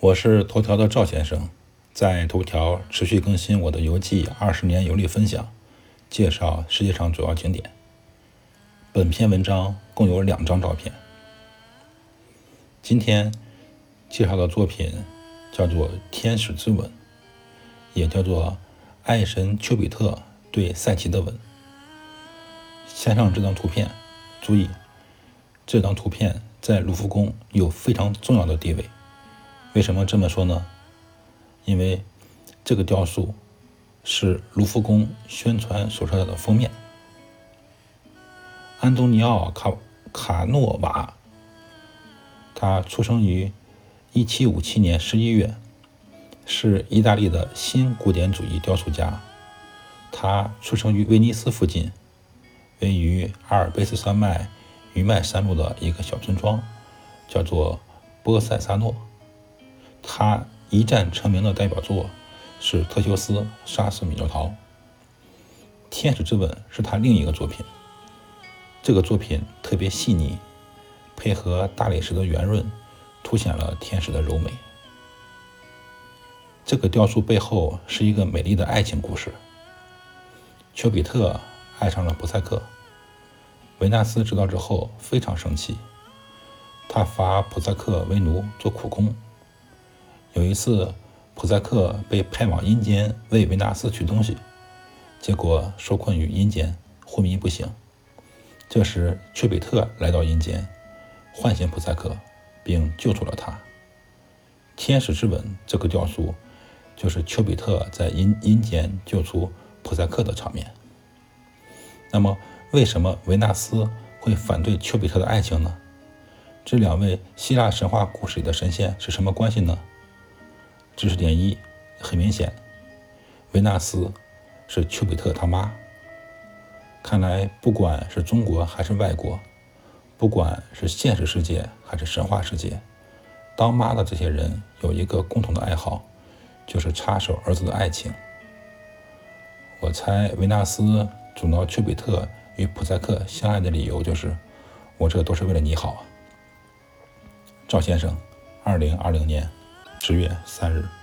我是头条的赵先生，在头条持续更新我的游记二十年游历分享，介绍世界上主要景点。本篇文章共有两张照片。今天介绍的作品叫做《天使之吻》，也叫做爱神丘比特对赛奇的吻。先上这张图片，注意，这张图片在卢浮宫有非常重要的地位。为什么这么说呢？因为这个雕塑是卢浮宫宣传手册的封面。安东尼奥·卡卡诺瓦，他出生于1757年11月，是意大利的新古典主义雕塑家。他出生于威尼斯附近，位于阿尔卑斯山脉余脉山路的一个小村庄，叫做波塞萨诺。他一战成名的代表作是特修斯杀死米诺陶，《天使之吻》是他另一个作品。这个作品特别细腻，配合大理石的圆润，凸显了天使的柔美。这个雕塑背后是一个美丽的爱情故事。丘比特爱上了普赛克，维纳斯知道之后非常生气，他罚普赛克为奴做苦工。有一次，普赛克被派往阴间为维纳斯取东西，结果受困于阴间，昏迷不醒。这时，丘比特来到阴间，唤醒普赛克，并救出了他。天使之吻这个雕塑，就是丘比特在阴阴间救出普赛克的场面。那么，为什么维纳斯会反对丘比特的爱情呢？这两位希腊神话故事里的神仙是什么关系呢？知识点一，很明显，维纳斯是丘比特他妈。看来，不管是中国还是外国，不管是现实世界还是神话世界，当妈的这些人有一个共同的爱好，就是插手儿子的爱情。我猜，维纳斯阻挠丘比特与普赛克相爱的理由就是，我这都是为了你好。赵先生，二零二零年。十月三日。